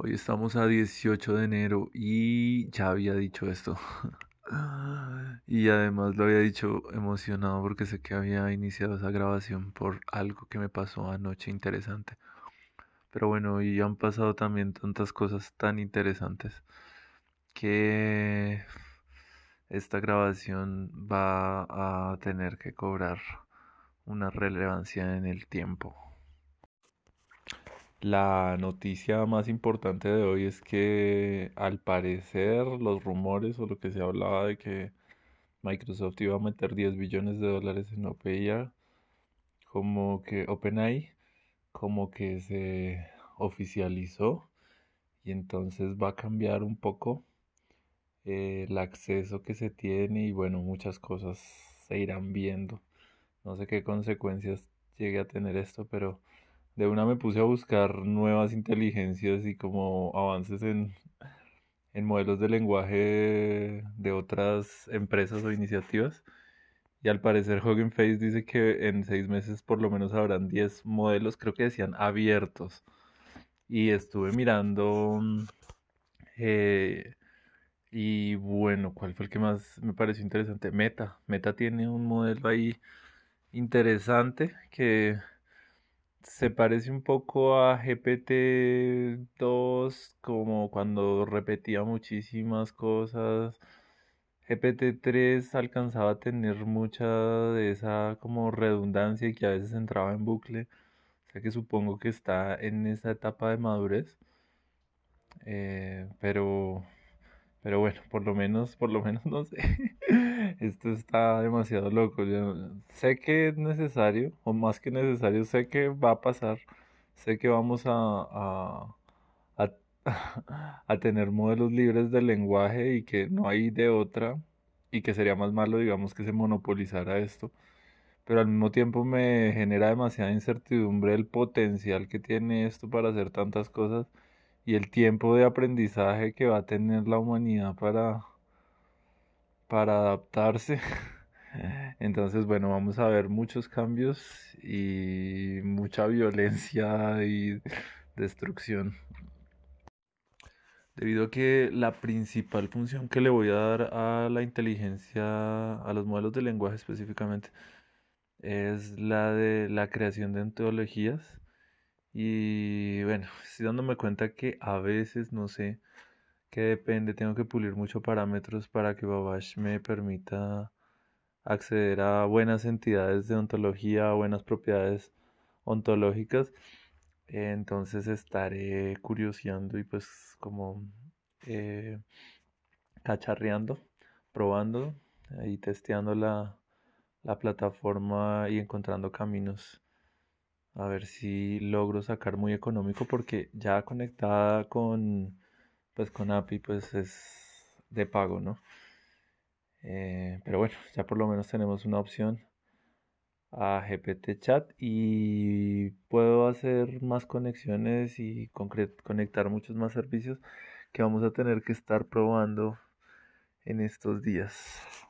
Hoy estamos a 18 de enero y ya había dicho esto. y además lo había dicho emocionado porque sé que había iniciado esa grabación por algo que me pasó anoche interesante. Pero bueno, y han pasado también tantas cosas tan interesantes que esta grabación va a tener que cobrar una relevancia en el tiempo. La noticia más importante de hoy es que al parecer los rumores o lo que se hablaba de que Microsoft iba a meter 10 billones de dólares en OpenAI, como que OpenAI, como que se oficializó y entonces va a cambiar un poco eh, el acceso que se tiene y bueno, muchas cosas se irán viendo. No sé qué consecuencias llegue a tener esto, pero de una me puse a buscar nuevas inteligencias y como avances en, en modelos de lenguaje de otras empresas o iniciativas. Y al parecer Hugging Face dice que en seis meses por lo menos habrán 10 modelos, creo que decían abiertos. Y estuve mirando eh, y bueno, ¿cuál fue el que más me pareció interesante? Meta. Meta tiene un modelo ahí interesante que se parece un poco a GPT-2, como cuando repetía muchísimas cosas. GPT-3 alcanzaba a tener mucha de esa como redundancia y que a veces entraba en bucle. O sea que supongo que está en esa etapa de madurez. Eh, pero pero bueno, por lo menos, por lo menos no sé. Esto está demasiado loco. Yo sé que es necesario, o más que necesario, sé que va a pasar. Sé que vamos a, a, a, tener modelos libres de lenguaje y que no hay de otra. Y que sería más malo, digamos, que se monopolizara esto. Pero al mismo tiempo me genera demasiada incertidumbre el potencial que tiene esto para hacer tantas cosas y el tiempo de aprendizaje que va a tener la humanidad para, para adaptarse. Entonces, bueno, vamos a ver muchos cambios y mucha violencia y destrucción. Debido a que la principal función que le voy a dar a la inteligencia, a los modelos de lenguaje específicamente, es la de la creación de ontologías y bueno, estoy dándome cuenta que a veces no sé qué depende, tengo que pulir muchos parámetros para que Babash me permita acceder a buenas entidades de ontología, buenas propiedades ontológicas. Entonces estaré curioseando y pues como eh, cacharreando, probando y testeando la, la plataforma y encontrando caminos a ver si logro sacar muy económico porque ya conectada con pues con API pues es de pago, ¿no? Eh, pero bueno, ya por lo menos tenemos una opción a GPT chat y puedo hacer más conexiones y conectar muchos más servicios que vamos a tener que estar probando en estos días.